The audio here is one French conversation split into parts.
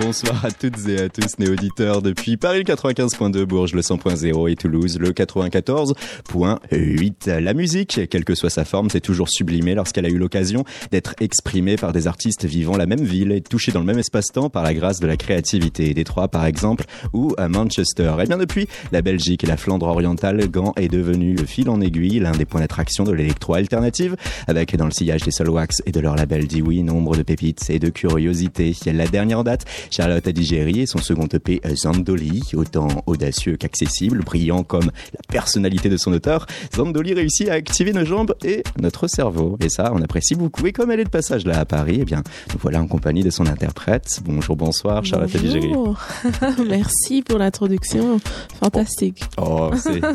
Bonsoir à toutes et à tous, néo-auditeurs depuis Paris 95.2, Bourges le 100.0 et Toulouse le 94.8. La musique, quelle que soit sa forme, s'est toujours sublimée lorsqu'elle a eu l'occasion d'être exprimée par des artistes vivant la même ville et touchés dans le même espace-temps par la grâce de la créativité. Détroit, par exemple, ou à Manchester. Et bien depuis, la Belgique et la Flandre orientale, Gand est devenu le fil en aiguille, l'un des points d'attraction de l'électro-alternative, avec dans le sillage des Solwax et de leur label oui nombre de pépites et de curiosités. La dernière date, Charlotte Adigéry et son second EP Zandoli, autant audacieux qu'accessible, brillant comme la personnalité de son auteur, Zandoli réussit à activer nos jambes et notre cerveau. Et ça, on apprécie beaucoup. Et comme elle est de passage là à Paris, eh bien, nous voilà en compagnie de son interprète. Bonjour, bonsoir, Charlotte Adigéry. Merci pour l'introduction. Fantastique. Oh,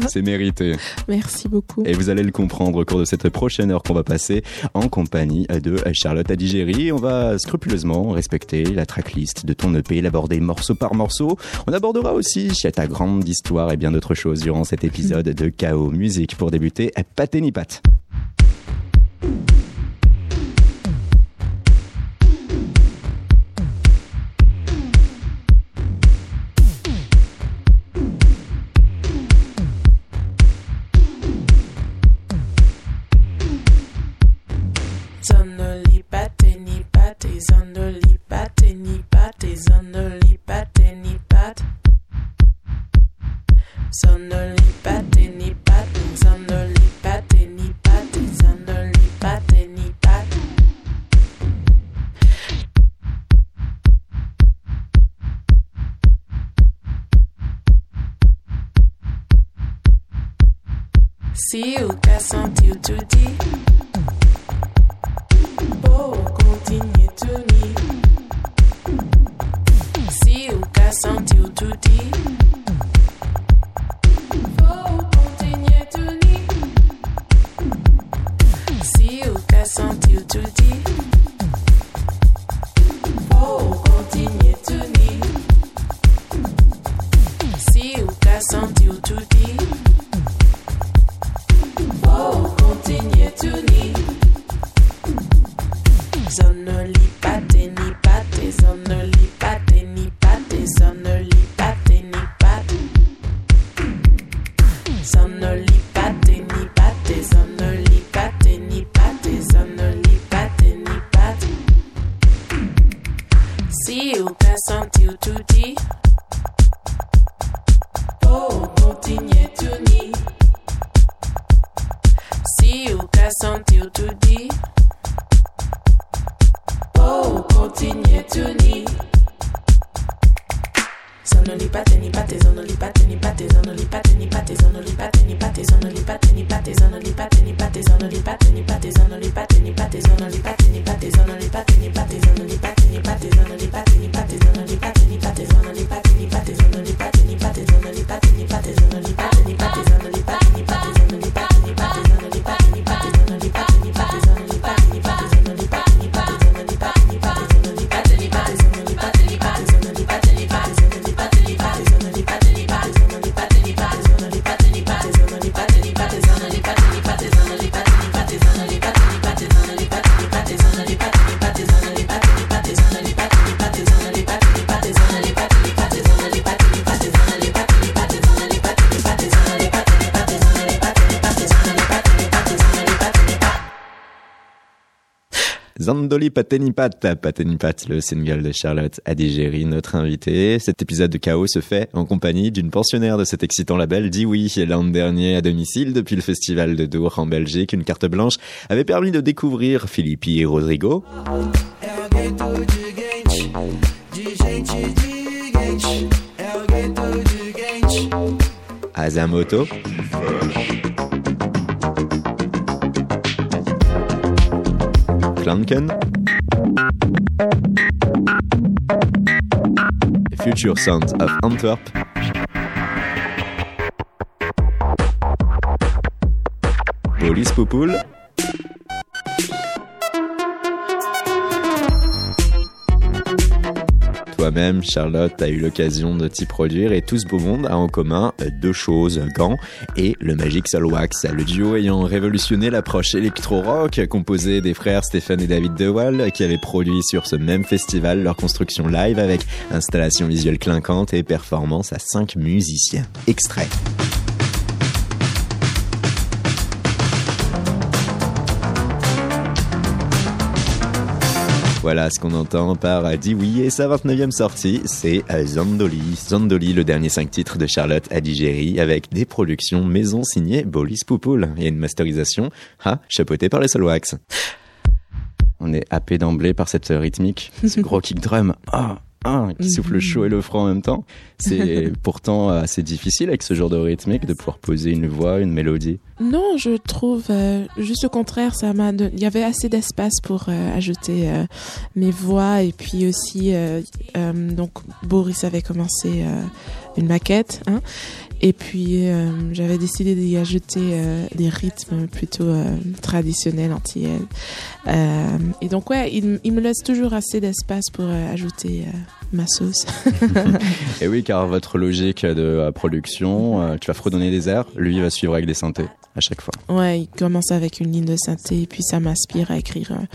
c'est mérité. Merci beaucoup. Et vous allez le comprendre au cours de cette prochaine heure qu'on va passer en compagnie de Charlotte Adigéry. On va scrupuleusement respecter la tracklist de ton EP, l'aborder morceau par morceau. On abordera aussi ta grande histoire et bien d'autres choses durant cet épisode de Chaos Musique. Pour débuter, Pat ni bed. Zandoli Patenipat, Patenipat, le single de Charlotte Adigéry, notre invité. Cet épisode de Chaos se fait en compagnie d'une pensionnaire de cet excitant label, Dit Oui, l'an dernier à domicile depuis le festival de Dour en Belgique. Une carte blanche avait permis de découvrir Philippi et Rodrigo. Azamoto. Klanken. Future Sounds of Antwerp. Police Poupoule. Toi-même, Charlotte, a eu l'occasion de t'y produire et tout ce beau monde a en commun deux choses, Gant et le Magic Soul Wax. Le duo ayant révolutionné l'approche électro-rock, composé des frères Stéphane et David DeWall, qui avaient produit sur ce même festival leur construction live avec installation visuelle clinquante et performance à cinq musiciens. Extrait. Voilà ce qu'on entend par oui et sa 29e sortie, c'est Zandoli. Zandoli, le dernier 5 titres de Charlotte Adigéry avec des productions maison signées Bolis Poupoul et une masterisation, ah, chapeautée par les Solwax. On est happé d'emblée par cette rythmique, ce gros kick drum. Ah, qui souffle le chaud et le froid en même temps. C'est pourtant assez difficile avec ce genre de rythmique de pouvoir poser une voix, une mélodie. Non, je trouve euh, juste au contraire, ça m'a. Il y avait assez d'espace pour euh, ajouter euh, mes voix et puis aussi donc Boris avait commencé une maquette, hein, et puis, euh, j'avais décidé d'y ajouter euh, des rythmes plutôt euh, traditionnels, antillais. et donc, ouais, il, il, me laisse toujours assez d'espace pour ajouter ma sauce. et oui, car votre logique de production, tu vas fredonner des airs, lui, va suivre avec des synthés à chaque fois. Ouais, il commence avec une ligne de synthé et puis ça m'inspire à écrire euh,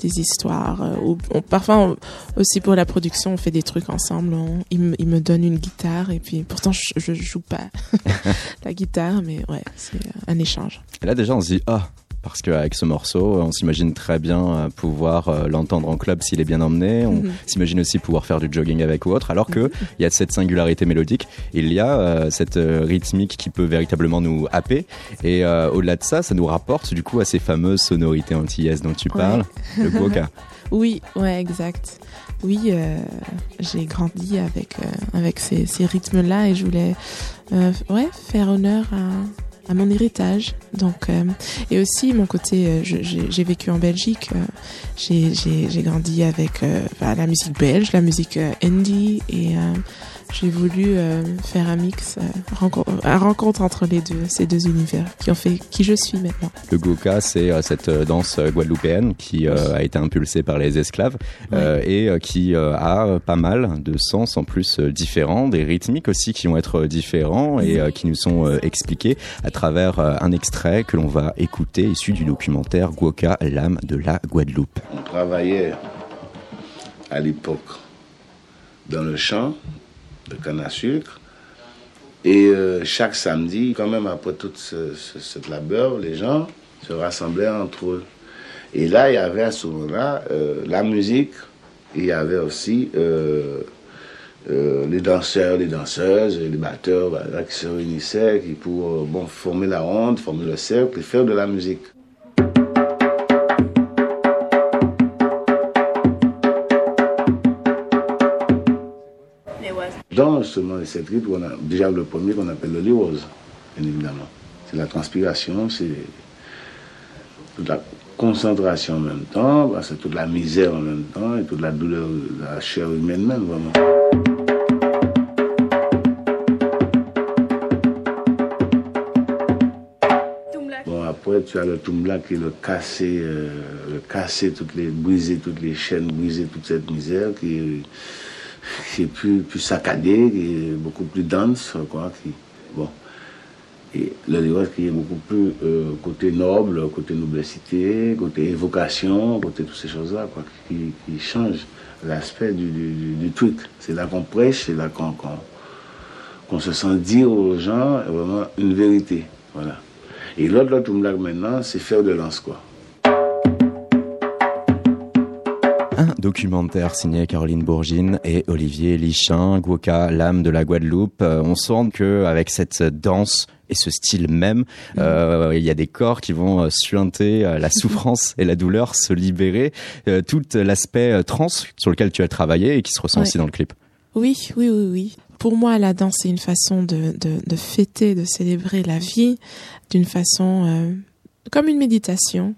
des histoires. Euh, parfois aussi pour la production, on fait des trucs ensemble. il, me, donne une guitare et puis pourtant je, je joue pas la guitare, mais ouais, c'est un échange. Et là déjà on se dit ah parce qu'avec ce morceau, on s'imagine très bien euh, pouvoir euh, l'entendre en club s'il est bien emmené. On mhm. s'imagine aussi pouvoir faire du jogging avec ou autre. Alors que mhm. il y a cette singularité mélodique, il y a euh, cette rythmique qui peut véritablement nous happer. Et au-delà de ça, ça nous rapporte du coup à ces fameuses sonorités antillaises dont tu parles, le goka. Oui, ouais, exact. Oui, j'ai grandi avec avec ces, ces rythmes-là et je voulais ouais faire honneur à à mon héritage. Donc, euh, et aussi mon côté, euh, j'ai vécu en Belgique, euh, j'ai grandi avec bah, la musique belge, la musique indie et j'ai voulu euh, faire un mix, euh, un rencontre entre les deux, ces deux univers qui ont fait qui je suis maintenant. Le goka, c'est euh, cette danse guadeloupéenne qui a été impulsée par les esclaves et qui a pas mal de sens en plus différents, des rythmiques aussi qui vont être différents et qui nous sont expliqués à travers un extrait que l'on va écouter issu du documentaire Goka, l'âme de la Guadeloupe. On travaillait à l'époque dans le champ de canne à sucre. Et euh, chaque samedi, quand même après tout ce, ce, labeur, les gens se rassemblaient entre eux. Et là, il y avait à ce moment-là euh, la musique, il y avait aussi euh, les danseurs, les danseuses, les batteurs qui se réunissaient pour bon, former la ronde, former le cercle et faire de la musique. Dans seulement cette rythme, on a déjà le premier qu'on appelle le liose, bien évidemment. C'est la transpiration, c'est toute la concentration en même temps, bah, c'est toute la misère en même temps et toute la douleur de la chair humaine même, vraiment. Bon, après, tu as le tumbla qui est le casser, euh, le casser toutes les, briser toutes les chaînes, briser toute cette misère qui qui est plus, plus saccadé, qui est beaucoup plus dense, quoi. Bon. Et le livre qui est beaucoup plus euh, côté noble, côté noblesse, côté évocation, côté toutes ces choses-là, quoi, qui, qui change l'aspect du, du, truc. C'est là qu'on prêche, c'est là qu'on qu'on se sent dire aux gens vraiment une vérité. Voilà. Et l'autre, l'autre maintenant, c'est faire de lance, quoi. Documentaire signé Caroline Bourgine et Olivier Lichin, Guoka, l'âme de la Guadeloupe. Euh, on sent que avec cette danse et ce style même, euh, il y a des corps qui vont euh, suinter la souffrance et la douleur, se libérer. tout l'aspect trans sur lequel tu as travaillé et qui se ressent aussi dans le clip. Oui, oui, oui, oui. Pour moi, la danse, c'est une façon de, de, de, fêter, de célébrer la vie d'une façon comme une méditation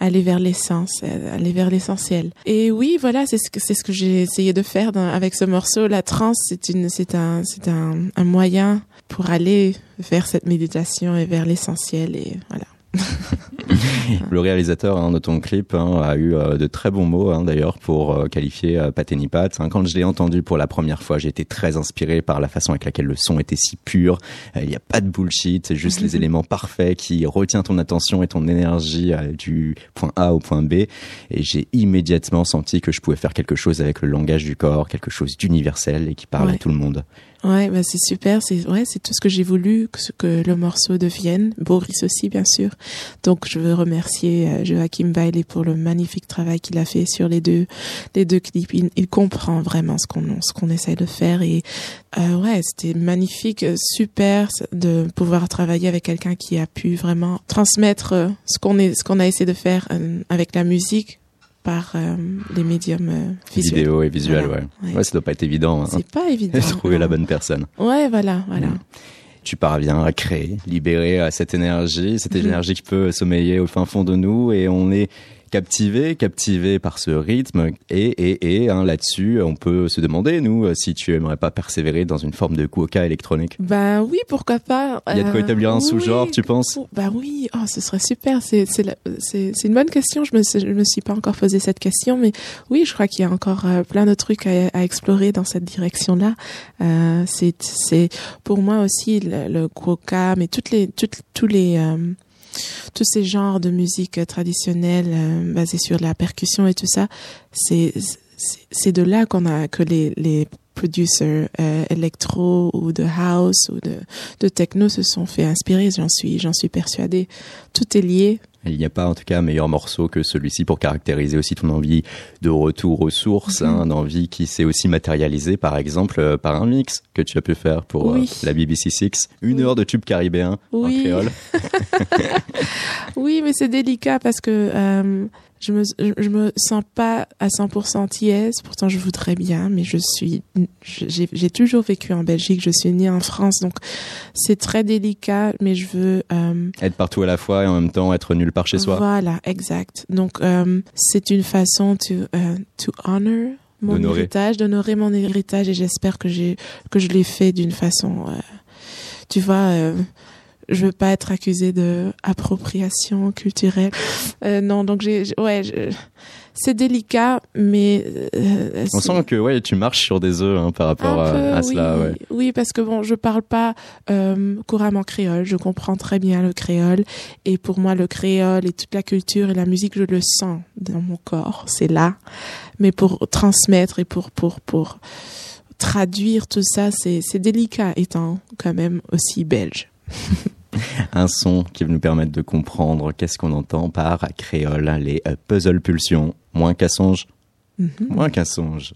aller vers l'essence, aller vers l'essentiel. Et oui, voilà, c'est ce que c'est ce que j'ai essayé de faire avec ce morceau. La trance, c'est une, c'est un, c'est un, un moyen pour aller vers cette méditation et vers l'essentiel et voilà. Le réalisateur hein, de ton clip hein, a eu euh, de très bons mots hein, d'ailleurs pour euh, qualifier euh, Pat Pat. Hein. Quand je l'ai entendu pour la première fois, j'ai été très inspiré par la façon avec laquelle le son était si pur. Euh, il n'y a pas de bullshit, c'est juste les éléments parfaits qui retient ton attention et ton énergie du point A au point B. Et j'ai immédiatement senti que je pouvais faire quelque chose avec le langage du corps, quelque chose d'universel et qui parle à tout le monde. Ouais, bah c'est super. C'est ouais, c'est tout ce que j'ai voulu que, que le morceau devienne. Boris aussi, bien sûr. Donc, je veux remercier euh, Joachim Bailey pour le magnifique travail qu'il a fait sur les deux les deux clips. Il, il comprend vraiment ce qu'on ce qu'on essaie de faire et euh, ouais, c'était magnifique, euh, super de pouvoir travailler avec quelqu'un qui a pu vraiment transmettre euh, ce qu'on est ce qu'on a essayé de faire avec la musique par euh, les médiums euh, visuels. Vidéo et visuel, Voilà, ouais. ouais. ouais. ça doit pas être évident. Hein. C'est pas évident. Trouver la bonne personne. Ouais, voilà, voilà. Mm. tu parviens à créer, libérer euh, cette énergie, cette Mhm. énergie qui peut sommeiller au fin fond de nous et on est captivé, captivé par ce rythme et et et hein, là-dessus on peut se demander nous euh, si tu aimerais pas persévérer dans une forme de kuoka électronique. Ben oui, pourquoi pas. Il y a de quoi Euh, établir un sous-genre, tu penses? Ben oui, oh, ce serait super. C'est une bonne question. Je me je me suis pas encore posé cette question, mais oui, je crois qu'il y a encore euh, plein de trucs à, à explorer dans cette direction-là. Euh, c'est c'est pour moi aussi le, le kuoka, mais toutes les toutes tous les euh, tous ces genres de musique traditionnelle euh, basée sur la percussion et tout ça, c'est de là qu'on a que les producers euh, électro ou de house ou de de techno se sont fait inspirer. J'en suis j'en suis persuadée. Tout est lié. Il n'y a pas en tout cas un meilleur morceau que celui-ci pour caractériser aussi ton envie de retour aux sources, hein, une envie qui s'est aussi matérialisée par exemple euh, par un mix que tu as pu faire pour euh, la BBC Six, une Oui. heure de tube caribéen en Oui. créole. Oui, mais c'est délicat parce que euh, je me je, je me sens pas à 100% tièse. Pourtant, je voudrais bien, mais je suis j'ai toujours vécu en Belgique. Je suis née en France, donc c'est très délicat. Mais je veux euh, Être partout à la fois et en même temps être nulle part chez soi. Voilà, exact. Donc euh, c'est une façon to euh, to honor mon D'honorer. héritage, d'honorer mon héritage, et j'espère que j'ai que je l'ai fait d'une façon, euh, tu vois. Je veux pas être accusée de appropriation culturelle. Euh, non, donc j'ai, ouais, c'est délicat, mais euh, On sent que ouais, tu marches sur des œufs hein, par rapport à, peu, à cela. oui. Ouais. Oui, parce que bon, je parle pas euh, couramment créole. Je comprends très bien le créole, et pour moi, le créole et toute la culture et la musique, je le sens dans mon corps. C'est là, mais pour transmettre et pour pour pour traduire tout ça, c'est c'est délicat, étant quand même aussi belge. Un son qui va nous permettre de comprendre qu'est-ce qu'on entend par créole, les euh, puzzle pulsions. Moins qu'un songe, Mhm. moins qu'un songe.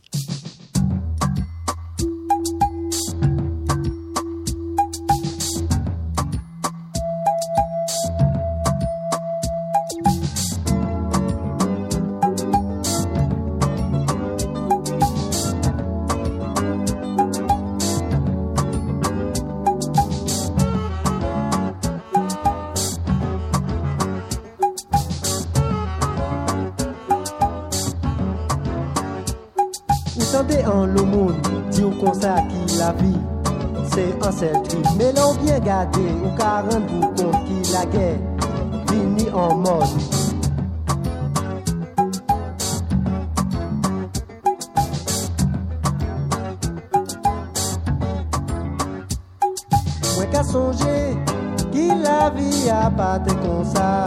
Ki la vi a pate kon sa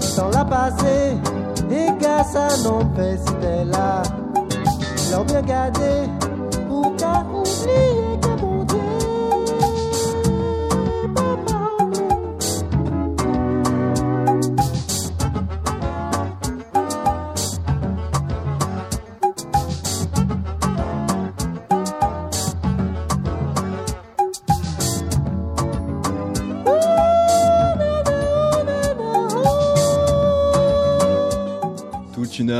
San la pase, e ka sa non pe si te la L'on bien gardé pour qu'à oublier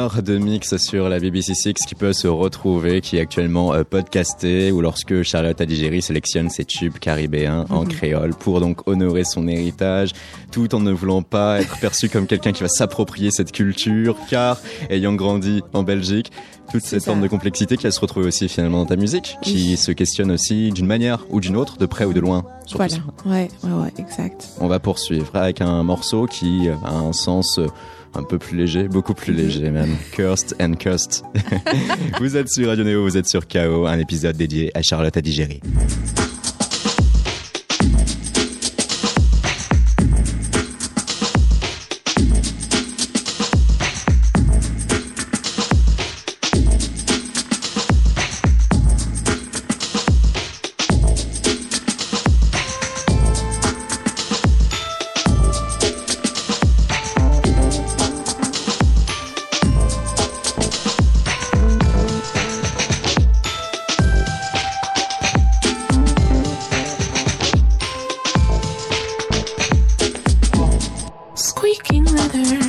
heure de mix sur la BBC Six qui peut se retrouver, qui est actuellement euh, podcasté, ou lorsque Charlotte Adigéry sélectionne ses tubes caribéens en créole pour donc honorer son héritage, tout en ne voulant pas être perçu comme quelqu'un qui va s'approprier cette culture, car ayant grandi en Belgique, toute cette ça. forme de complexité qui va se retrouver aussi finalement dans ta musique, qui Oui. se questionne aussi d'une manière ou d'une autre, de près ou de loin. Voilà. ouais, ouais, exact. On va poursuivre avec un morceau qui a un sens euh, un peu plus léger, beaucoup plus Mhm. léger même. Cursed and Cursed. vous êtes sur Radio Néo, vous êtes sur KO, un épisode dédié à Charlotte Adigéry. Squeaking together.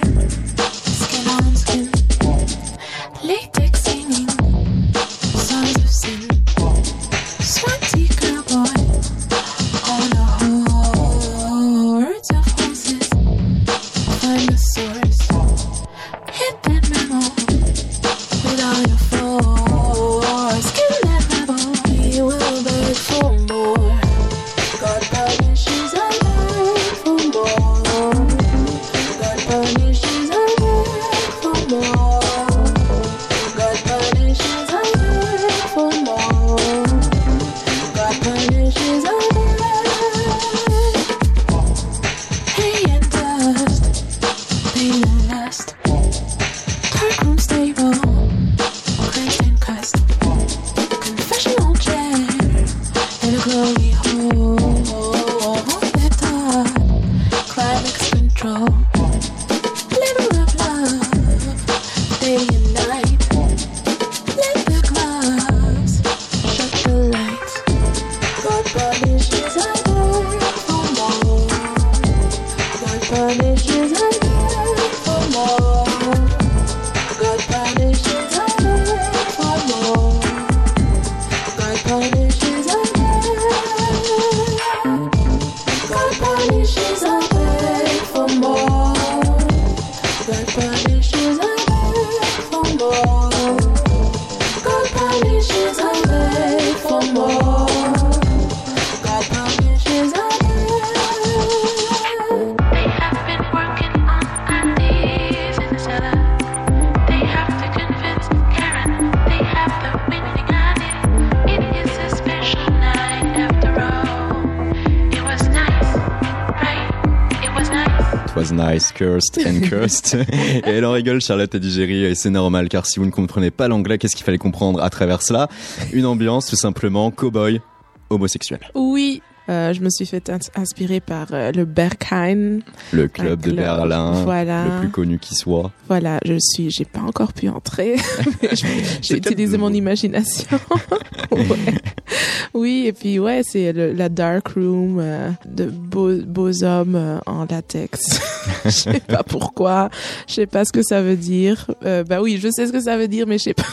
Nice. Cursed and cursed. et elle en rigole, Charlotte Adigéry, et c'est normal, car si vous ne comprenez pas l'anglais, qu'est-ce qu'il fallait comprendre à travers cela? Une ambiance, tout simplement, cow-boy, homosexuel. Oui, euh, je me suis fait ins- inspirer par euh, le Berghain. Le club de club, Berlin, voilà. le plus connu qui soit. Voilà, je suis, j'ai pas encore pu entrer. j'ai utilisé mon imagination. Ouais. Oui, et puis ouais, c'est la dark room euh, de beaux, beaux hommes en latex. je sais pas pourquoi, je sais pas ce que ça veut dire. Bah oui, je sais ce que ça veut dire, mais je sais pas.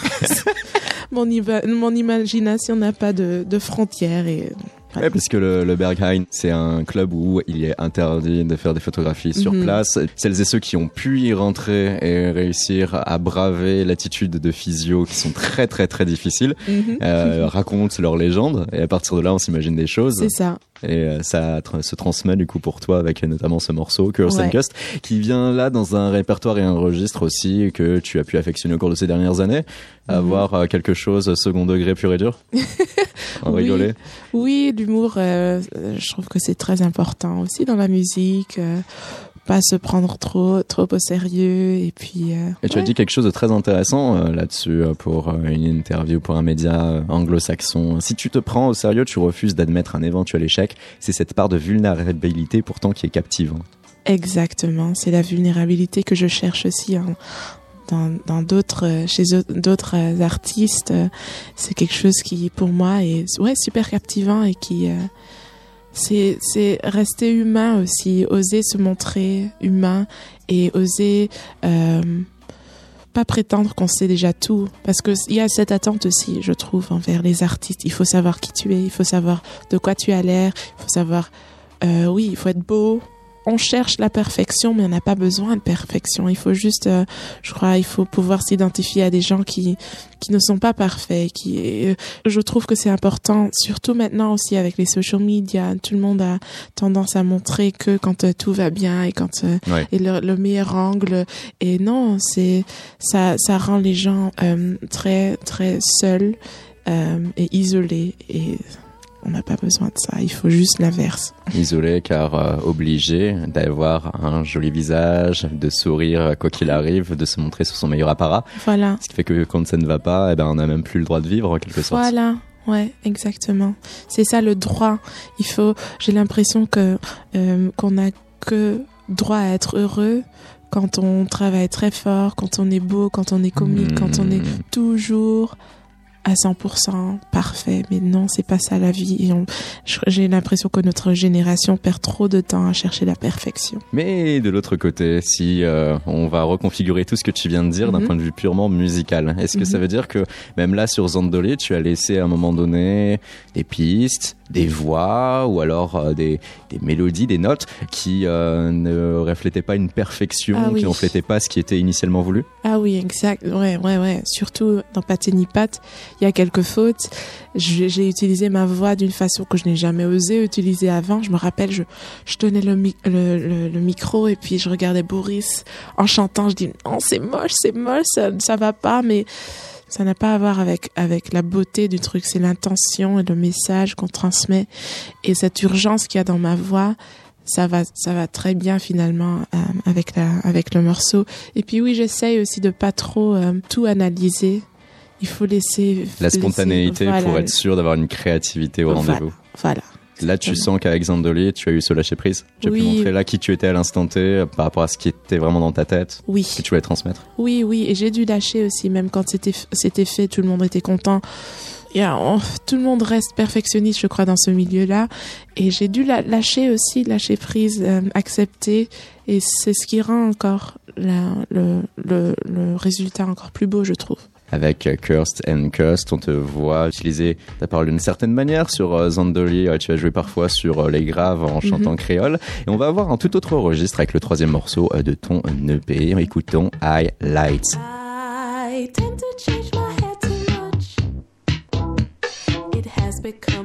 mon imagination n'a pas de, de frontières et Ouais, parce que le, le Berghain, c'est un club où il est interdit de faire des photographies sur Mhm. place. Celles et ceux qui ont pu y rentrer et réussir à braver l'attitude de physio qui sont très très très difficiles, Mhm. euh, racontent leur légende. Et à partir de là, on s'imagine des choses. c'est ça. Et euh, ça se transmet du coup pour toi avec euh, notamment ce morceau, Curse and Ouais. Cust, qui vient là dans un répertoire et un registre aussi que tu as pu affectionner au cours de ces dernières années. Mhm. Avoir euh, quelque chose second degré pur et dur. En Oui. rigoler. Oui, l'humour, euh, euh, je trouve que c'est très important aussi dans la musique. Pas se prendre trop, trop au sérieux et puis. euh, Et tu as dit quelque chose de très intéressant euh, là-dessus euh, pour une interview pour un média anglo-saxon. Si tu te prends au sérieux, tu refuses d'admettre un éventuel échec. C'est cette part de vulnérabilité pourtant qui est captivante. Exactement, c'est la vulnérabilité que je cherche aussi hein, dans d'autres chez au- d'autres artistes. C'est quelque chose qui pour moi est ouais super captivant et qui c'est c'est rester humain aussi, oser se montrer humain et oser euh, pas prétendre qu'on sait déjà tout parce que il y a cette attente aussi, je trouve, envers les artistes. Il faut savoir qui tu es, il faut savoir de quoi tu as l'air, il faut savoir euh, oui, il faut être beau, on cherche la perfection, mais on n'a pas besoin de perfection. Il faut juste, euh, je crois, il faut pouvoir s'identifier à des gens qui qui ne sont pas parfaits. Qui, euh, je trouve que c'est important, surtout maintenant aussi avec les social media. Tout le monde a tendance à montrer que quand euh, tout va bien et quand euh, Ouais. et le, le meilleur angle. Et non, c'est ça, ça rend les gens euh, très très seuls euh, et isolés. Et on n'a pas besoin de ça. Il faut juste l'inverse. Isolé car euh, obligé d'avoir un joli visage, de sourire quoi qu'il arrive, de se montrer sous son meilleur apparat. Voilà. Ce qui fait que quand ça ne va pas, eh ben, on n'a même plus le droit de vivre en quelque sorte. Voilà, ouais, exactement. C'est ça le droit. Il faut. J'ai l'impression que euh, qu'on a que droit à être heureux quand on travaille très fort, quand on est beau, quand on est comique, quand on est Hmm. toujours à 100% parfait. Mais non, c'est pas ça la vie. Et on- je- j'ai l'impression que notre génération perd trop de temps à chercher la perfection. Mais de l'autre côté, si euh, on va reconfigurer tout ce que tu viens de dire d'un Mhm. point de vue purement musical, est-ce que ça Mhm. veut dire que même là sur Zandoli, tu as laissé à un moment donné des pistes, des voix ou alors euh, des, des mélodies, des notes qui euh, ne reflétaient pas une perfection, Ah oui. qui ne reflétaient pas ce qui était initialement voulu Ah oui, exact. Ouais, ouais, ouais. Surtout dans Pâté ni Pâte, il y a quelques fautes. J'ai utilisé ma voix d'une façon que je n'ai jamais osé utiliser avant. Je me rappelle, je, je tenais le, mi- le, le- le micro et puis je regardais Boris en chantant. Je dis non, c'est moche, c'est moche, ça, ça va pas, mais ça n'a pas à voir avec avec la beauté du truc. C'est l'intention et le message qu'on transmet et cette urgence qu'il y a dans ma voix. Ça va, ça va très bien finalement euh, avec la, avec le morceau. Et puis oui, j'essaye aussi de pas trop euh, tout analyser. Il faut laisser La laisser- spontanéité voilà, pour être sûr d'avoir une créativité au Voilà. rendez-vous. Voilà. Là, tu sens qu'avec Zandoli, tu as eu ce lâcher prise. Tu as pu montrer là qui tu étais à l'instant T euh, par rapport à ce qui était vraiment dans ta tête, Oui, ce que tu voulais transmettre. oui, oui. Et j'ai dû lâcher aussi, même quand c'était fait, tout le monde était content. Il y a- on- tout le monde reste perfectionniste, je crois, dans ce milieu-là. Et j'ai dû la- lâcher aussi, lâcher prise, euh, accepter. Et c'est ce qui rend encore la- le, le, le résultat encore plus beau, je trouve. Avec Cursed and Cursed, on te voit utiliser ta parole d'une certaine manière. Sur euh, Zandoli, tu vas jouer parfois sur euh, les graves en chantant créole. Et on va avoir un tout autre registre avec le troisième morceau euh, de ton EP. Écoutons Highlights. I tend to change my hair too much. It has become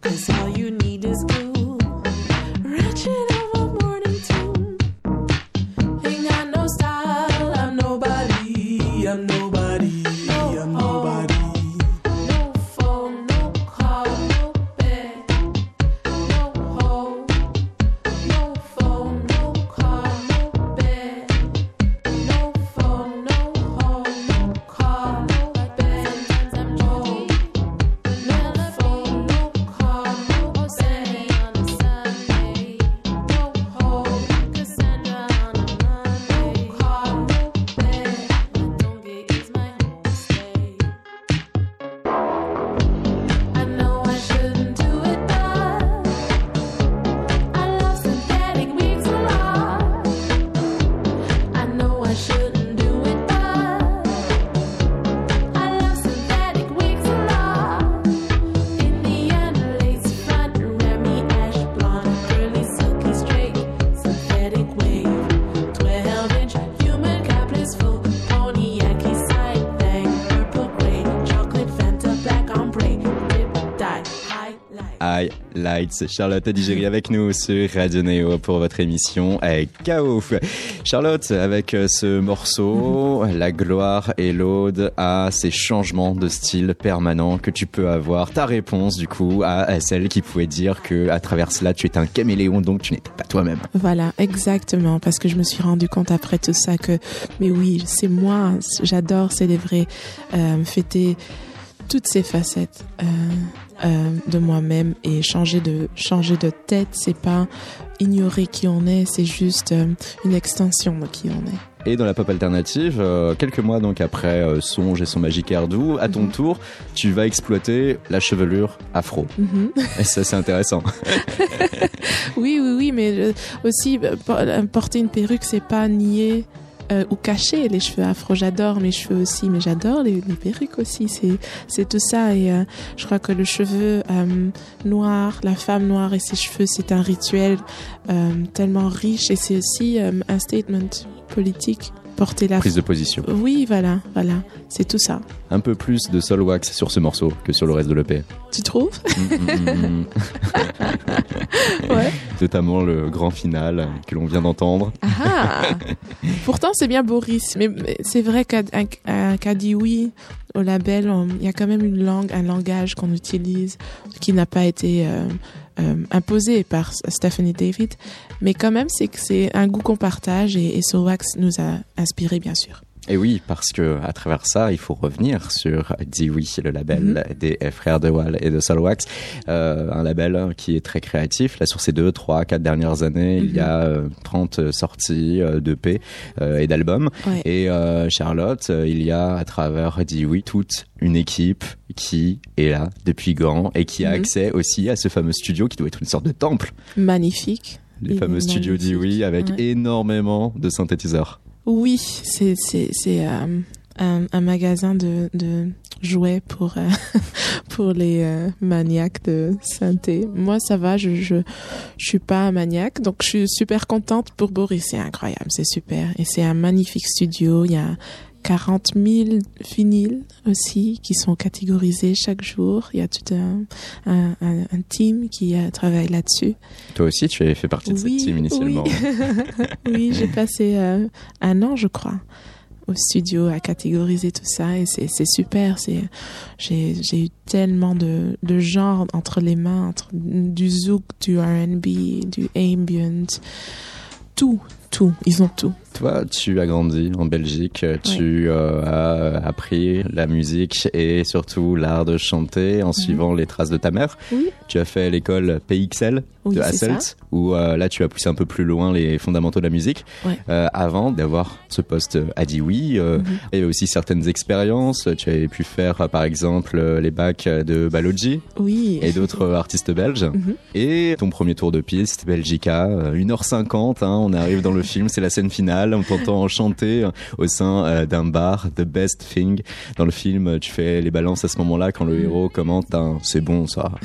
cause all you need is glue. Wretched Highlights. Charlotte Adigéry avec nous sur Radio Neo pour votre émission avec KO. Charlotte, avec euh, ce morceau, la gloire et l'aude à ces changements de style permanents que tu peux avoir. Ta réponse, du coup, à, celle qui pouvait dire que à travers cela, tu es un caméléon, donc tu n'étais pas toi-même. Voilà, exactement, parce que je me suis rendu compte après tout ça que, mais oui, c'est moi, j'adore célébrer, euh, fêter toutes ces facettes euh, euh, de moi-même et changer de changer de tête, c'est pas ignorer qui on est, c'est juste euh, une extension de qui on est. Et dans la pop alternative, euh, quelques mois donc après euh, Songe et son magique air doux, à ton Mhm. tour, tu vas exploiter la chevelure afro. Mhm. Et ça, c'est intéressant. Oui, oui, oui, mais euh, aussi por- porter une perruque, c'est pas nier euh, ou cacher les cheveux afro. J'adore mes cheveux aussi, mais j'adore les, perruques aussi. C'est c'est tout ça et euh, je crois que le cheveu euh, noir, la femme noire et ses cheveux, c'est un rituel euh, tellement riche et c'est aussi euh, un statement politique. Porter la Prise de position. oui, voilà, voilà, c'est tout ça. Un peu plus de sol wax sur ce morceau que sur le reste de l'EP. Tu trouves? Mm, mm, mm, mm. Ouais. Notamment le grand final que l'on vient d'entendre. Ah Pourtant, c'est bien Boris. Mais, c'est vrai qu'à dit oui au label, il y a quand même une langue, un langage qu'on utilise qui n'a pas été euh, euh, imposé par Stephanie David. Mais quand même, c'est que c'est un goût qu'on partage et, et Soulwax nous a inspiré, bien sûr. Et oui, parce que à travers ça, il faut revenir sur Dewey, le label Mhm. des frères de Wall et de Solwax, euh, un label qui est très créatif. Là, sur ces deux, trois, quatre dernières années, il y a euh, 30 sorties euh, d'EP euh, et d'albums. Ouais. Et euh, Charlotte, euh, il y a à travers Dewey toute une équipe qui est là depuis Gand et qui a Mhm. accès aussi à ce fameux studio qui doit être une sorte de temple. Magnifique. Les fameux studios. Dewey avec Ouais. énormément de synthétiseurs. Oui, c'est euh, un, un magasin de de jouets pour euh, pour les euh, maniaques de synthé. Moi, ça va, je je je suis pas un maniaque, donc je suis super contente pour Boris. C'est incroyable, c'est super, et c'est un magnifique studio. Il y a 40 000 vinyles aussi qui sont catégorisés chaque jour. Il y a tout un, un, team qui euh, travaille là-dessus. Toi aussi, tu avais fait partie de Oui, cette team initialement. oui. Oui, j'ai passé euh, un an, je crois, au studio à catégoriser tout ça et c'est super. J'ai j'ai eu tellement de de genres entre les mains, entre du zouk, du R&B, du ambient, tout, tout. Ils ont tout. Toi, tu as grandi en Belgique, tu euh, as appris la musique et surtout l'art de chanter en suivant les traces de ta mère. Mhm. Oui. Tu as fait l'école PXL Oui, de Hasselt, où euh, là tu as poussé un peu plus loin les fondamentaux de la musique. Ouais. Euh, avant d'avoir ce poste à dit oui, euh, Mhm. il y avait aussi certaines expériences. Tu avais pu faire par exemple les bacs de Balogi Oui. et d'autres artistes belges. Mhm. Et ton premier tour de piste, Belgica, euh, 1h50, hein, on arrive dans le film, c'est la scène finale, on t'entend chanter euh, au sein euh, d'un bar, The Best Thing. Dans le film, euh, tu fais les balances à ce moment-là quand le héros commente un c'est bon ça.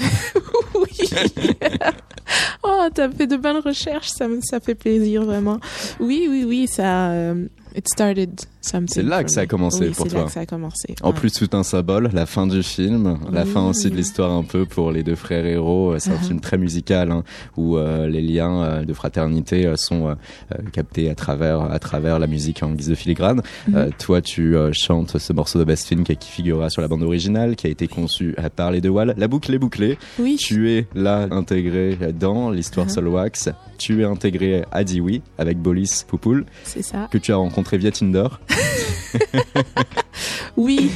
Oui. oh, t'as fait de bonnes recherches, ça, me- ça fait plaisir vraiment. Oui, oui, oui, ça. it started. C'est là que ça a me. commencé Oui, pour c'est toi. là que ça a commencé. En plus, tout un symbole, la fin du film, la Oui. fin aussi de l'histoire un peu pour les deux frères héros. C'est un Uh-huh. film très musical hein, où euh, les liens euh, de fraternité euh, sont euh, euh, captés à travers à travers la musique en guise de filigrane. Mhm. Euh, toi, tu euh, chantes ce morceau de Best Film qui, qui figurera sur la bande originale, qui a été conçu euh, par les deux Wall. La boucle est bouclée. Oui. Tu es là intégré dans l'histoire Uh-huh. Solwax. Tu es intégré à Dewey avec Bolis Poupoul C'est ça. que tu as rencontré via Tinder. Oui.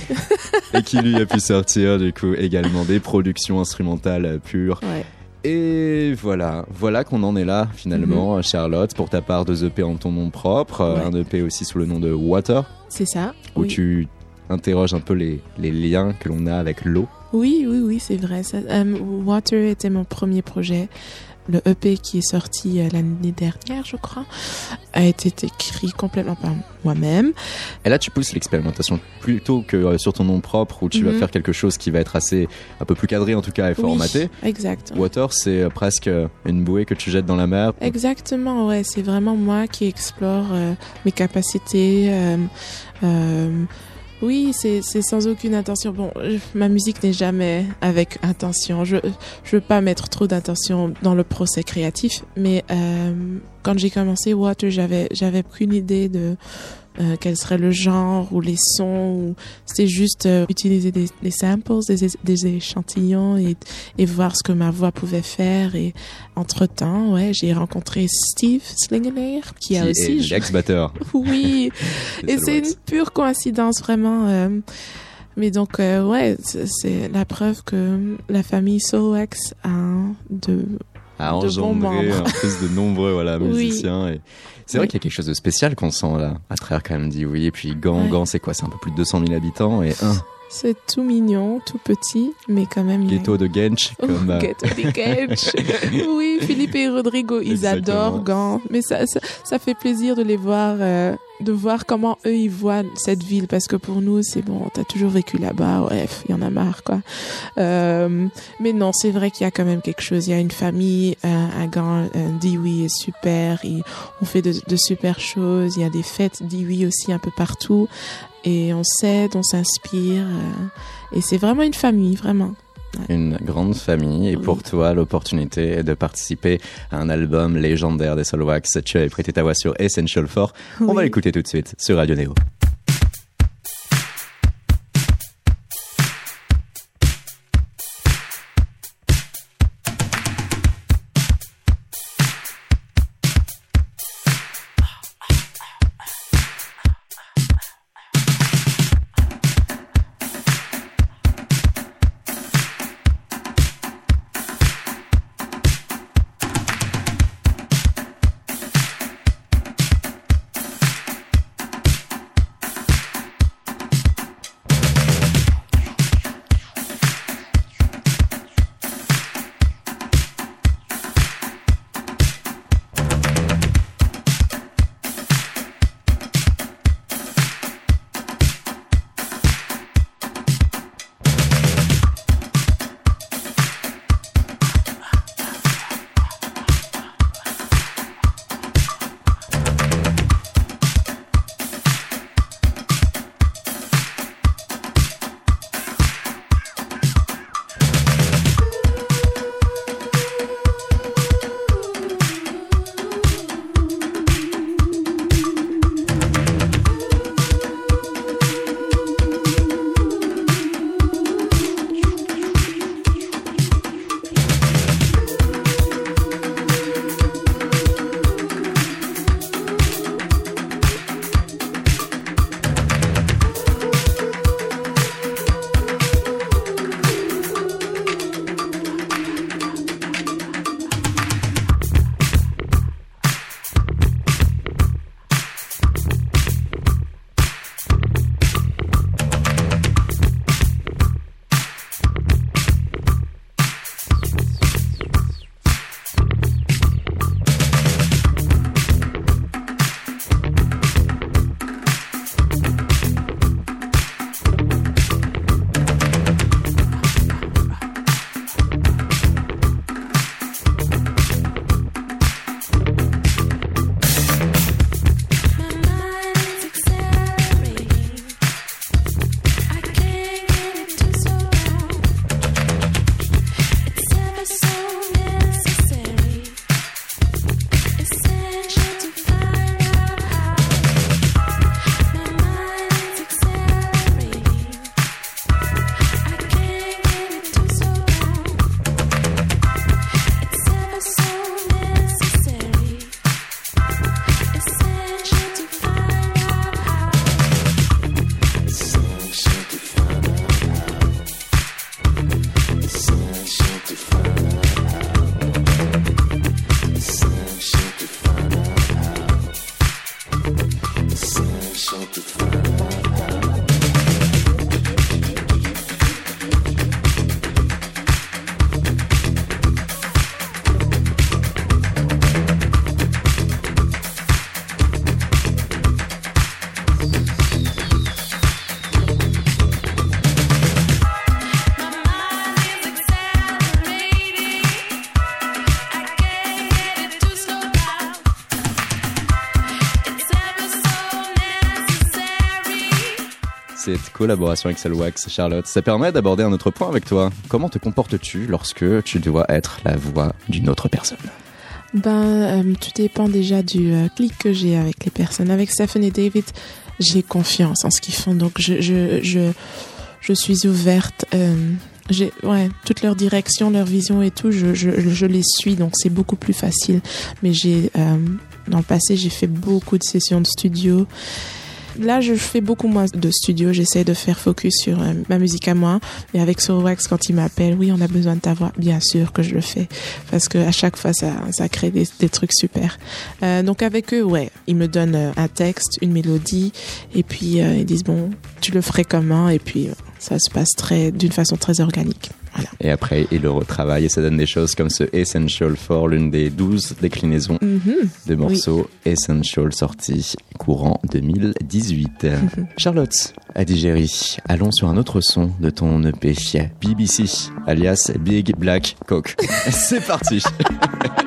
et qui lui a pu sortir du coup également des productions instrumentales pures. Ouais. Et voilà, voilà qu'on en est là finalement, Charlotte, pour ta part de EP en ton nom propre, euh, Mhm. Ouais. un EP aussi sous le nom de Water, C'est ça. où oui. tu interroges un peu les, les liens que l'on a avec l'eau. Oui, oui, oui, c'est vrai. Ça, euh, Water était mon premier projet. Le EP qui est sorti euh, l'année dernière, je crois, a été écrit complètement par moi-même. Et là, tu pousses l'expérimentation plutôt que euh, sur ton nom propre, où tu vas Mhm. faire quelque chose qui va être assez, un peu plus cadré en tout cas et formaté. Oui, exact. Water, c'est euh, presque une bouée que tu jettes dans la mer. Exactement, ouais. C'est vraiment moi qui explore euh, mes capacités, euh, euh, Oui, c'est sans aucune intention. Bon, euh, ma musique n'est jamais avec intention. Je je veux pas mettre trop d'intention dans le procès créatif, mais euh, quand j'ai commencé Water, j'avais j'avais aucune idée de euh, quel serait le genre ou les sons. ou- C'était juste euh, utiliser des, des samples, des, des échantillons et, et voir ce que ma voix pouvait faire. Et entre temps, ouais, j'ai rencontré Steve Slingenair qui a Qui aussi est joué- l'ex-batteur. oui, et c'est une pure coïncidence vraiment. euh, mais donc euh, ouais, c'est- la preuve que la famille Solwax a de a de bons membres. en plus de nombreux voilà, Oui. musiciens. Et... C'est vrai qu'il y a quelque chose de spécial qu'on sent là, à travers quand même dit oui. Et puis Gand, Ouais. Gand c'est quoi? C'est un peu plus de 200 000 habitants et un c'est tout mignon, tout petit, mais quand même a- ghetto de Gench Oh, comme euh, Ghetto de Gench. oui, Philippe et Rodrigo, ils Exactement. adorent Gand. Mais ça, ça, ça fait plaisir de les voir, euh, de voir comment eux ils voient cette ville, parce que pour nous c'est bon, t'as toujours vécu là-bas, bref, il y en a marre quoi. Euh, mais non, c'est vrai qu'il y a quand même quelque chose. Il y a une famille euh, à Gand. Euh, Dewey est super. Il, on fait de, de super choses. Il y a des fêtes Dewey aussi un peu partout. Et on s'aide, on s'inspire. euh, et c'est vraiment une famille, vraiment. Une grande famille. Et pour toi, l'opportunité est de participer à un album légendaire des Solwax. Tu avais prêté ta voix sur Essential 4. On va l'écouter tout de suite sur Radio Néo. Collaboration avec Wax, Charlotte. Ça permet d'aborder un autre point avec toi. Comment te comportes-tu lorsque tu dois être la voix d'une autre personne? Ben, euh, tout dépend déjà du euh, clic que j'ai avec les personnes. Avec Stephen et David, j'ai confiance en ce qu'ils font, donc je, je, je, je suis ouverte. Euh, j'ai, ouais, toute leur direction, leur vision et tout, je, je, je les suis, donc c'est beaucoup plus facile. Mais j'ai, dans le passé, j'ai fait beaucoup de sessions de studio. Là, je fais beaucoup moins de studio. J'essaie de faire focus sur euh, ma musique à moi. Et avec Soulwax, quand il m'appelle, oui, on a besoin de ta voix. Bien sûr que je le fais. Parce que à chaque fois, ça, ça crée des, des trucs super. Euh, donc avec eux, ouais, ils me donnent euh, un texte, une mélodie. Et puis, euh, ils disent, bon, tu le ferais comment? Et puis, euh, ça se passe très, d'une façon très organique. Voilà. Et après, il le retravaille et ça donne des choses comme ce Essential 4, l'une des 12 déclinaisons Mhm. de morceaux Essential sortis courant 2018. Charlotte Adigéry, allons sur un autre son de ton EP, BBC, alias Big Black Cock. C'est parti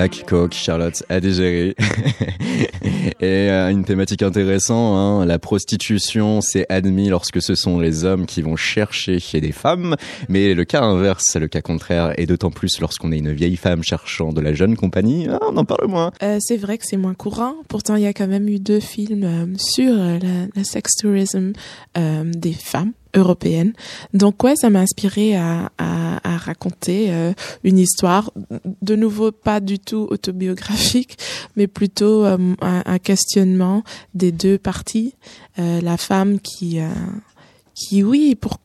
Black Coke, Charlotte digéré. Et euh, une thématique intéressante, hein, la prostitution, c'est admis lorsque ce sont les hommes qui vont chercher chez des femmes, mais le cas inverse, le cas contraire, et d'autant plus lorsqu'on est une vieille femme cherchant de la jeune compagnie, ah, on en parle moins. Euh, c'est vrai que c'est moins courant. Pourtant, il y a quand même eu deux films euh, sur euh, la, la sex tourism des femmes européennes. Donc ouais, ça m'a inspiré à, à, à raconter euh, une histoire, de nouveau pas du tout autobiographique, mais plutôt euh, un, questionnement des deux parties. Euh, la femme qui, euh, qui oui, pour,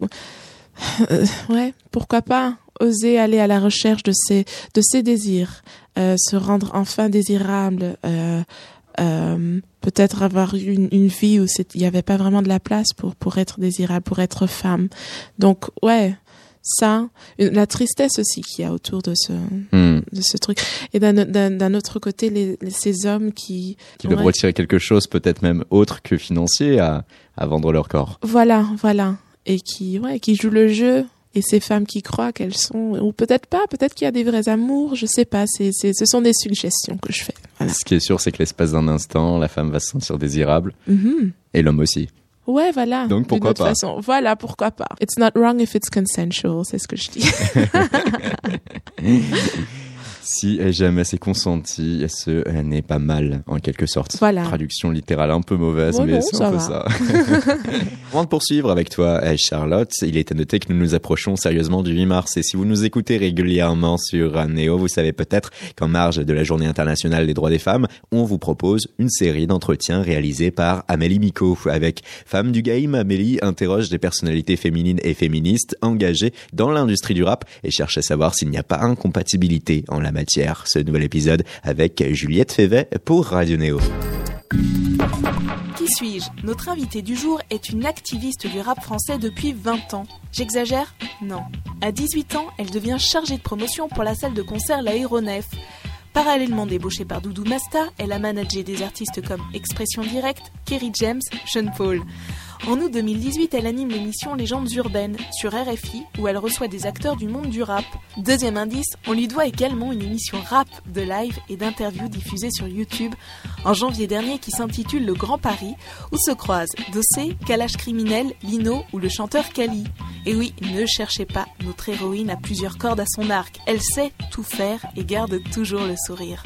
euh, ouais, pourquoi pas oser aller à la recherche de ses, de ses désirs, euh, se rendre enfin désirable, peut-être avoir une, une vie où il n'y avait pas vraiment de la place pour, pour être désirable, pour être femme. Donc, ouais, ça, la tristesse aussi qu'il y a autour de ce, Hmm. de ce truc. Et d'un autre côté, les, les- ces hommes qui... Qui doivent retirer quelque chose, peut-être même autre que financier, à, à vendre leur corps. Voilà, voilà. Et qui, ouais, qui jouent le jeu. Et ces femmes qui croient qu'elles sont, ou peut-être pas, peut-être qu'il y a des vrais amours, je sais pas. C'est, ce sont des suggestions que je fais. Voilà. Ce qui est sûr, c'est que l'espace d'un instant, la femme va se sentir désirable, Mhm. et l'homme aussi. Ouais, voilà. Donc, pourquoi autre pas façon. Voilà, pourquoi pas. It's not wrong if it's consensual, c'est ce que je dis. Si jamais c'est consenti, ce euh, n'est pas mal, en quelque sorte. Voilà. Traduction littérale un peu mauvaise, mais c'est un peu ça. Avant de poursuivre avec toi, euh, Charlotte, il est à noter que nous nous approchons sérieusement du 8 mars. Et si vous nous écoutez régulièrement sur euh, Néo, vous savez peut-être qu'en marge de la Journée internationale des droits des femmes, on vous propose une série d'entretiens réalisés par Amélie Miko. Avec Femme du Game, Amélie interroge des personnalités féminines et féministes engagées dans l'industrie du rap et cherche à savoir s'il n'y a pas incompatibilité en la matière. Ce nouvel épisode avec Juliette Févet pour Radio Néo. Qui suis-je? Notre invitée du jour est une activiste du rap français depuis 20 ans. J'exagère? Non. À 18 ans, elle devient chargée de promotion pour la salle de concert L'Aéronef. Parallèlement débauchée par Doudou Masta, elle a managé des artistes comme Expression Directe, Kerry James, Sean Paul. En août 2018, elle anime l'émission Légendes urbaines sur RFI où elle reçoit des acteurs du monde du rap. Deuxième indice, on lui doit également une émission rap de live et d'interviews diffusée sur YouTube en janvier dernier qui s'intitule Le Grand Paris où se croisent Dossé, Kalash Criminel, Lino ou le chanteur Kali. Et oui, ne cherchez pas, notre héroïne a plusieurs cordes à son arc. Elle sait tout faire et garde toujours le sourire.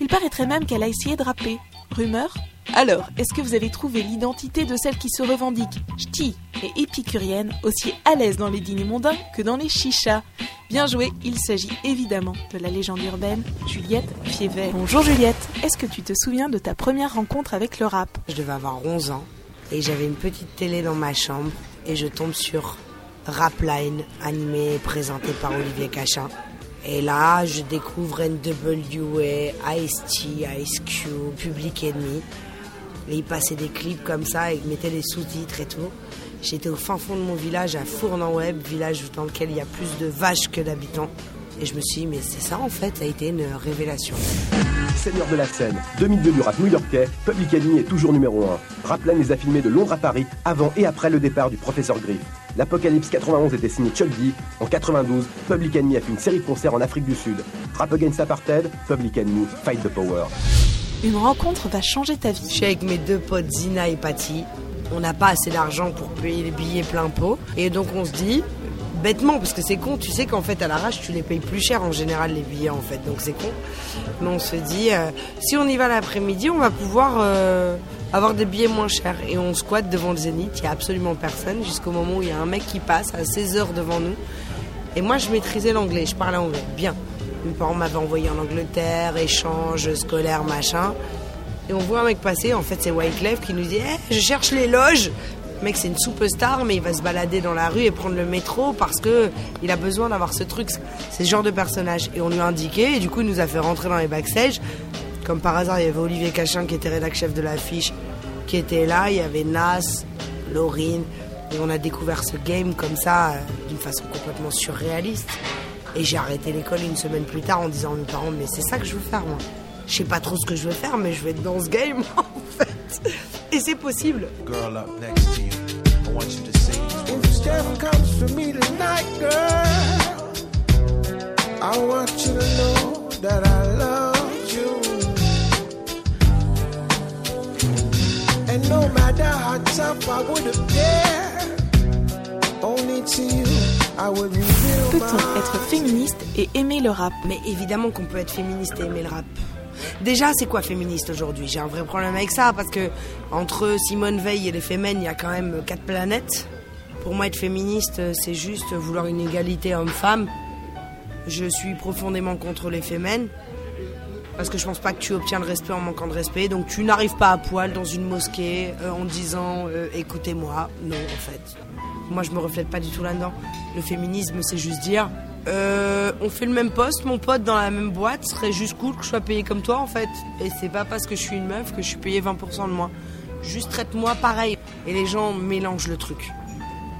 Il paraîtrait même qu'elle a essayé de rapper. Rumeur? Alors, est-ce que vous avez trouvé l'identité de celle qui se revendique ch'ti et épicurienne, aussi à l'aise dans les dîners mondains que dans les chichas? Bien joué, il s'agit évidemment de la légende urbaine Juliette Fievet. Bonjour Juliette, est-ce que tu te souviens de ta première rencontre avec le rap? Je devais avoir 11 ans et j'avais une petite télé dans ma chambre et je tombe sur Rapline, animé et présenté par Olivier Cachin. Et là, je découvre NWA, Ice-T, Ice Cube, Public Enemy. Et ils passaient des clips comme ça et ils mettaient les sous-titres et tout. J'étais au fin fond de mon village, à Fournan-Web, village dans lequel il y a plus de vaches que d'habitants. Et je me suis dit, mais c'est ça en fait, ça a été une révélation. Seigneur de la scène, 2002 du rap new-yorkais, Public Enemy est toujours numéro 1. Rapline les a filmés de Londres à Paris, avant et après le départ du professeur Griff. L'Apocalypse 91 était signé Chuck D. En 92, Public Enemy a fait une série de concerts en Afrique du Sud. Rap Against Apartheid, Public Enemy, Fight the Power. Une rencontre va changer ta Je vie. suis avec mes deux potes Zina et Patty. On n'a pas assez d'argent pour payer les billets plein pot. Et donc on se dit, bêtement, parce que c'est con, tu sais qu'en fait à l'arrache tu les payes plus cher en général les billets en fait. Donc c'est con. Mais on se dit, euh, si on y va l'après-midi, on va pouvoir euh, avoir des billets moins chers. Et on squatte devant le Zénith, il n'y a absolument personne, jusqu'au moment où il y a un mec qui passe à 16h devant nous. Et moi je maîtrisais l'anglais, je parlais anglais, bien. Mes parents envoyé en Angleterre, échange scolaire, machin. Et on voit un mec passer, en fait c'est Wyclef qui nous dit Eh, Je cherche les loges Le mec c'est une superstar mais il va se balader dans la rue et prendre le métro parce que il a besoin d'avoir ce truc, ce genre de personnage. Et on lui a indiqué et du coup il nous a fait rentrer dans les backstage. Comme par hasard il y avait Olivier Cachin qui était rédac chef de l'affiche qui était là, il y avait Nas, Laurine et on a découvert ce game comme ça euh, d'une façon complètement surréaliste. Et j'ai arrêté l'école une semaine plus tard en disant à mes parents mais c'est ça que je veux faire moi. Je sais pas trop ce que je veux faire mais je vais être dans ce game en fait. Et c'est possible. girl up next to you. I want you to say these If death comes for me tonight, girl, I want you to know that I loved you. And no matter how tough I would appear, only to you Peut-on être féministe et aimer le rap? Mais évidemment qu'on peut être féministe et aimer le rap. Déjà, c'est quoi féministe aujourd'hui? J'ai un vrai problème avec ça parce que entre Simone Veil et les Femmes, il y a quand même quatre planètes. Pour moi, être féministe, c'est juste vouloir une égalité homme-femme. Je suis profondément contre les Femmes parce que je pense pas que tu obtiens le respect en manquant de respect. Donc tu n'arrives pas à poil dans une mosquée euh, en disant euh, écoutez-moi. Non, en fait. Moi, je me reflète pas du tout là-dedans. Le féminisme, c'est juste dire euh, on fait le même poste, mon pote dans la même boîte, serait juste cool que je sois payé comme toi en fait. Et c'est pas parce que je suis une meuf que je suis payé 20% de moins. Juste traite-moi pareil. Et les gens mélangent le truc.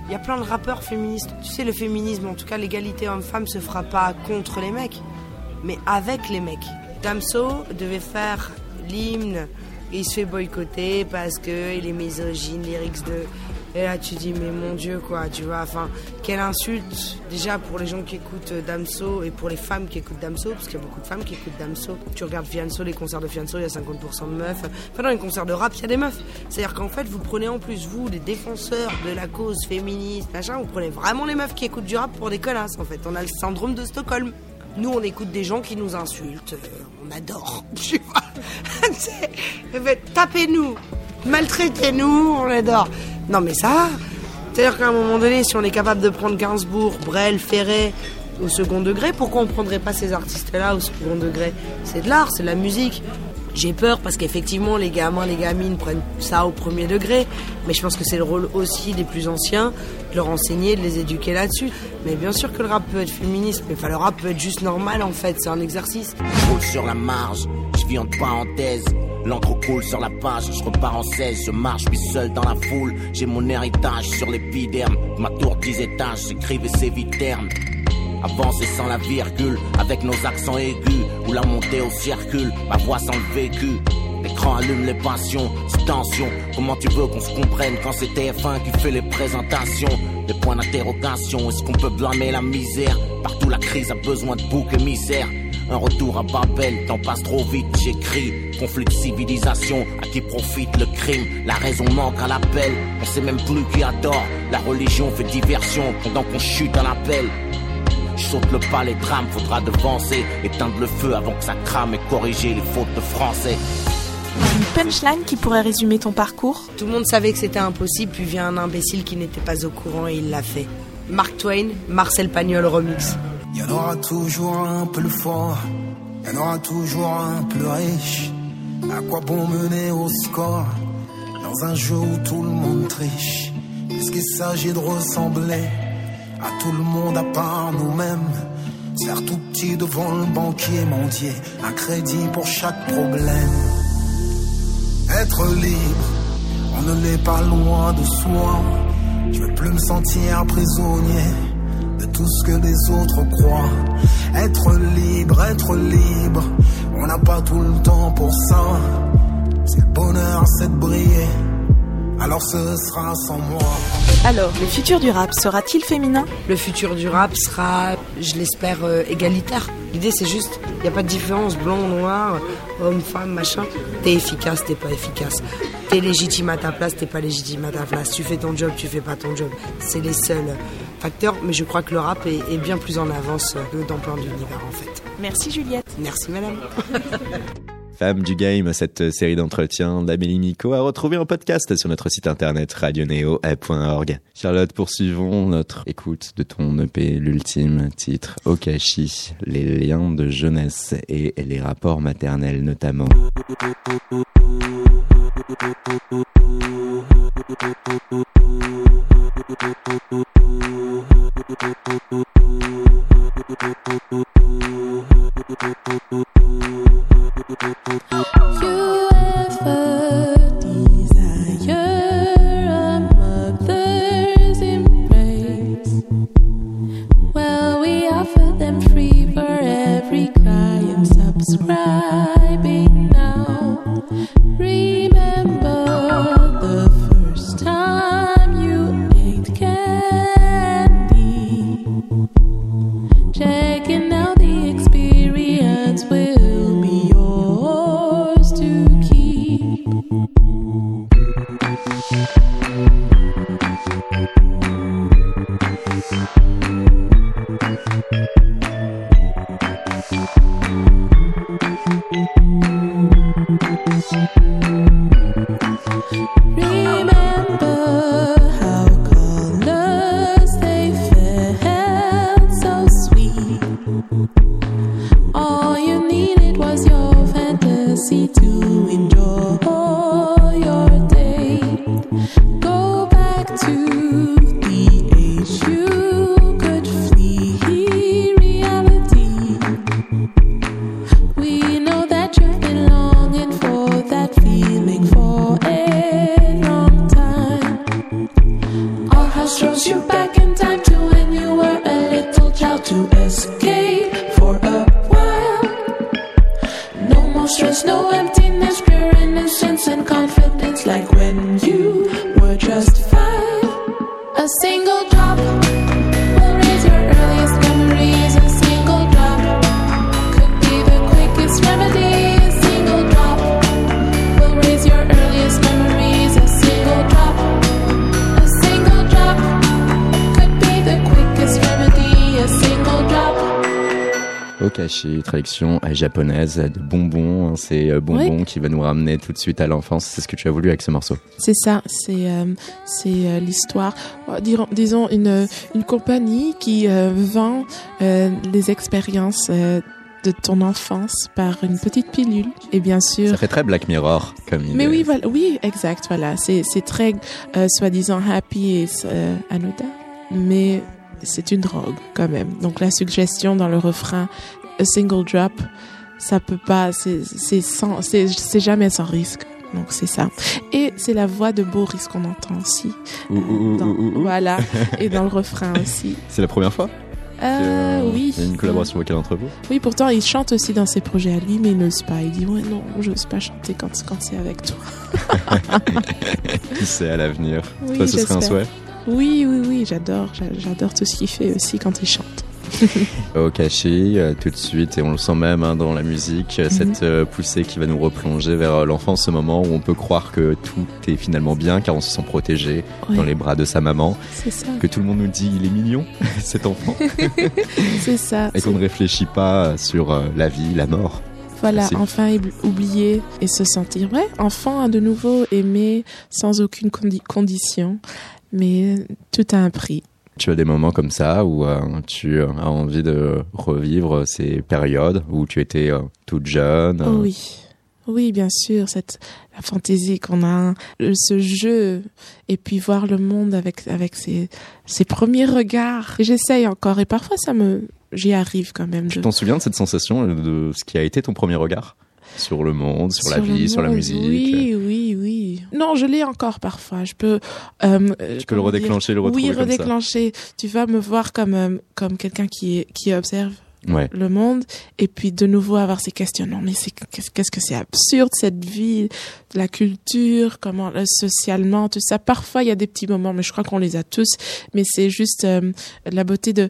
Il y a plein de rappeurs féministes. Tu sais, le féminisme, en tout cas l'égalité homme-femme, se fera pas contre les mecs, mais avec les mecs. Damso devait faire l'hymne il se fait boycotter parce que il est misogyne, lyrics de. Et là, tu dis, mais mon Dieu, quoi, tu vois, enfin, quelle insulte, déjà pour les gens qui écoutent euh, Damso et pour les femmes qui écoutent Damso, parce qu'il y a beaucoup de femmes qui écoutent Damso. Tu regardes Fianso, les concerts de Fianso, il y a 50% de meufs. Enfin, dans les concerts de rap, il y a des meufs. C'est-à-dire qu'en fait, vous prenez en plus, vous, les défenseurs de la cause féministe, machin, vous prenez vraiment les meufs qui écoutent du rap pour des connasses, en fait. On a le syndrome de Stockholm. Nous, on écoute des gens qui nous insultent. euh, on adore. Tu vois Tapez-nous. Maltraitez-nous. On adore. Non, mais ça. C'est-à-dire qu'à un moment donné, si on est capable de prendre Gainsbourg, Brel, Ferré au second degré, pourquoi on prendrait pas ces artistes-là au second degré? C'est de l'art, c'est de la musique. J'ai peur parce qu'effectivement, les gamins, les gamines prennent ça au premier degré. Mais je pense que c'est le rôle aussi des plus anciens de leur enseigner, de les éduquer là-dessus. Mais bien sûr que le rap peut être féministe, mais enfin, le rap peut être juste normal en fait, c'est un exercice. roule sur la marge, je vis en parenthèse. L'encre coule sur la page, je repars en 16, je marche, je suis seul dans la foule. J'ai mon héritage sur l'épiderme, ma tour 10 étages, j'écrivais ces viternes. Avancer sans la virgule, avec nos accents aigus, ou la montée au circule, ma voix sans le vécu. L'écran allume les passions, c'est tension. Comment tu veux qu'on se comprenne quand c'est TF1 qui fait les présentations? Des points d'interrogation, est-ce qu'on peut blâmer la misère? Partout la crise a besoin de bouc émissaire. Un retour à Babel, temps passe trop vite, j'écris. Conflit de civilisation, à qui profite le crime? La raison manque à l'appel, on sait même plus qui a tort. La religion fait diversion pendant qu'on chute à l'appel. Je saute le pas, les drames, faudra devancer. Éteindre le feu avant que ça crame et corriger les fautes de français. Une punchline qui pourrait résumer ton parcours? Tout le monde savait que c'était impossible, puis vient un imbécile qui n'était pas au courant et il l'a fait. Mark Twain, Marcel Pagnol remix. Il y en aura toujours un peu le fort, il y en aura toujours un peu riche. À quoi bon mener au score dans un jeu où tout le monde triche? Est-ce qu'il s'agit de ressembler? À tout le monde à part nous-mêmes Se Faire tout petit devant le banquier mendier, un crédit pour chaque problème. Être libre, on ne l'est pas loin de soi. Je veux plus me sentir prisonnier de tout ce que les autres croient. Être libre, être libre, on n'a pas tout le temps pour ça. Si le bonheur c'est de briller, alors ce sera sans moi. Alors, le futur du rap sera-t-il féminin? Le futur du rap sera, je l'espère, euh, égalitaire. L'idée c'est juste, il n'y a pas de différence, blanc, noir, homme, femme, machin. T'es efficace, t'es pas efficace. T'es légitime à ta place, t'es pas légitime à ta place. Tu fais ton job, tu fais pas ton job. C'est les seuls facteurs, mais je crois que le rap est, est bien plus en avance que dans plein d'univers en fait. Merci Juliette. Merci madame. Femme du game, cette série d'entretiens d'Amélie Nico à retrouver en podcast sur notre site internet radioneo.org. Charlotte, poursuivons notre écoute de ton EP, l'ultime titre Okashi, les liens de jeunesse et les rapports maternels notamment. Oke. Okashi, traduction euh, japonaise de bonbons. hein, C'est euh, bonbons qui va nous ramener tout de suite à l'enfance. C'est ce que tu as voulu avec ce morceau. C'est ça, c'est euh, c'est euh, l'histoire, euh, disons une, une compagnie qui euh, vend euh, les expériences euh, de ton enfance par une petite pilule et bien sûr. Ça fait très Black Mirror comme idée. Mais oui, voilà, oui, exact, voilà, c'est c'est très euh, soi-disant happy et euh, anodin, mais c'est une drogue quand même. Donc la suggestion dans le refrain, a single drop, ça peut pas, c'est sans, jamais sans risque. Donc c'est ça. Et c'est la voix de Boris qu'on entend aussi. Ouh, ouh, ouh, Dans- ouh, ouh. Voilà, et dans le refrain aussi. C'est la première fois? Euh, que, oui. Il y a une collaboration vocale entre vous? Oui, pourtant il chante aussi dans ses projets à lui, mais il n'ose pas. Il dit ouais non, j'ose pas chanter quand quand c'est avec toi. Qui sait à l'avenir Oui, Toi, ce serait un souhait? Oui, oui, oui, j'adore, j'a- j'adore tout ce qu'il fait aussi quand il chante. Okashi, euh, tout de suite, et on le sent même hein, dans la musique, euh, cette euh, poussée qui va nous replonger vers l'enfance, ce moment où on peut croire que tout est finalement bien car on se sent protégé Ouais. dans les bras de sa maman, C'est ça. que tout le monde nous dit il est mignon, cet enfant, C'est ça. et qu'on ne réfléchit pas sur la vie, la mort. Voilà, Merci. enfin oublier et se sentir ouais, enfant à de nouveau aimé sans aucune condi- condition, mais tout a un prix. Tu as des moments comme ça où euh, tu as envie de revivre ces périodes où tu étais euh, toute jeune. Oui. Oui, bien sûr, cette la fantaisie qu'on a, euh, ce jeu, et puis voir le monde avec avec ses ses premiers regards. J'essaye encore, et parfois ça me, j'y arrive quand même. Tu de- t'en souviens de cette sensation euh, de ce qui a été ton premier regard? Sur le monde, sur, la le vie, sur la musique? oui. Non, je l'ai encore parfois. Je peux. euh, Tu peux le redéclencher, le retrouver Oui, comme ça. redéclencher. Tu vas me voir comme euh, comme quelqu'un qui qui observe Ouais. le monde et puis de nouveau avoir ces questionnements. Mais c'est qu'est-ce qu'est-ce que c'est absurde cette vie, la culture, comment euh, socialement tout ça. Parfois il y a des petits moments, mais je crois qu'on les a tous. Mais c'est juste euh, la beauté de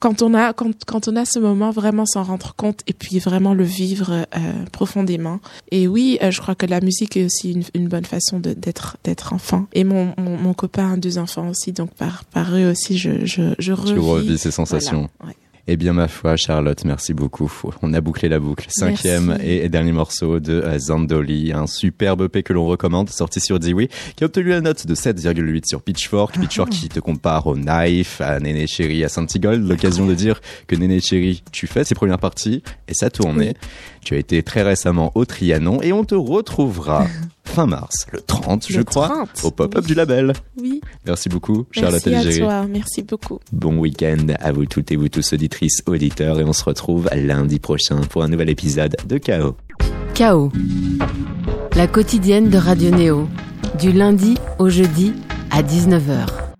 quand on a quand, quand on a ce moment vraiment s'en rendre compte et puis vraiment le vivre euh, profondément et oui euh, je crois que la musique est aussi une, une bonne façon de- d'être d'être enfant et mon, mon, mon copain a deux enfants aussi donc par par eux aussi je je, je Tu revis, revis ces sensations. Voilà, ouais. Eh bien, ma foi, Charlotte, merci beaucoup. On a bouclé la boucle. Cinquième et dernier morceau de euh, Zandoli, un superbe EP que l'on recommande, sorti sur Dewey, qui a obtenu la note de 7,8 sur Pitchfork. Pitchfork qui te compare au Knife, à Néné Chéri, à Santigold. L'occasion de dire que Néné Chéri, tu fais ses premières parties et ça tournait. Tu as été très récemment au Trianon et on te retrouvera fin mars, le 30, je crois, 30, au pop-up oui. du label. Oui. Merci beaucoup, Charlotte Merci à Algérie. toi, merci beaucoup. Bon week-end à vous toutes et vous tous auditrices, auditeurs, et on se retrouve lundi prochain pour un nouvel épisode de Chaos. Chaos. La quotidienne de Radio Néo. Du lundi au jeudi à 19h.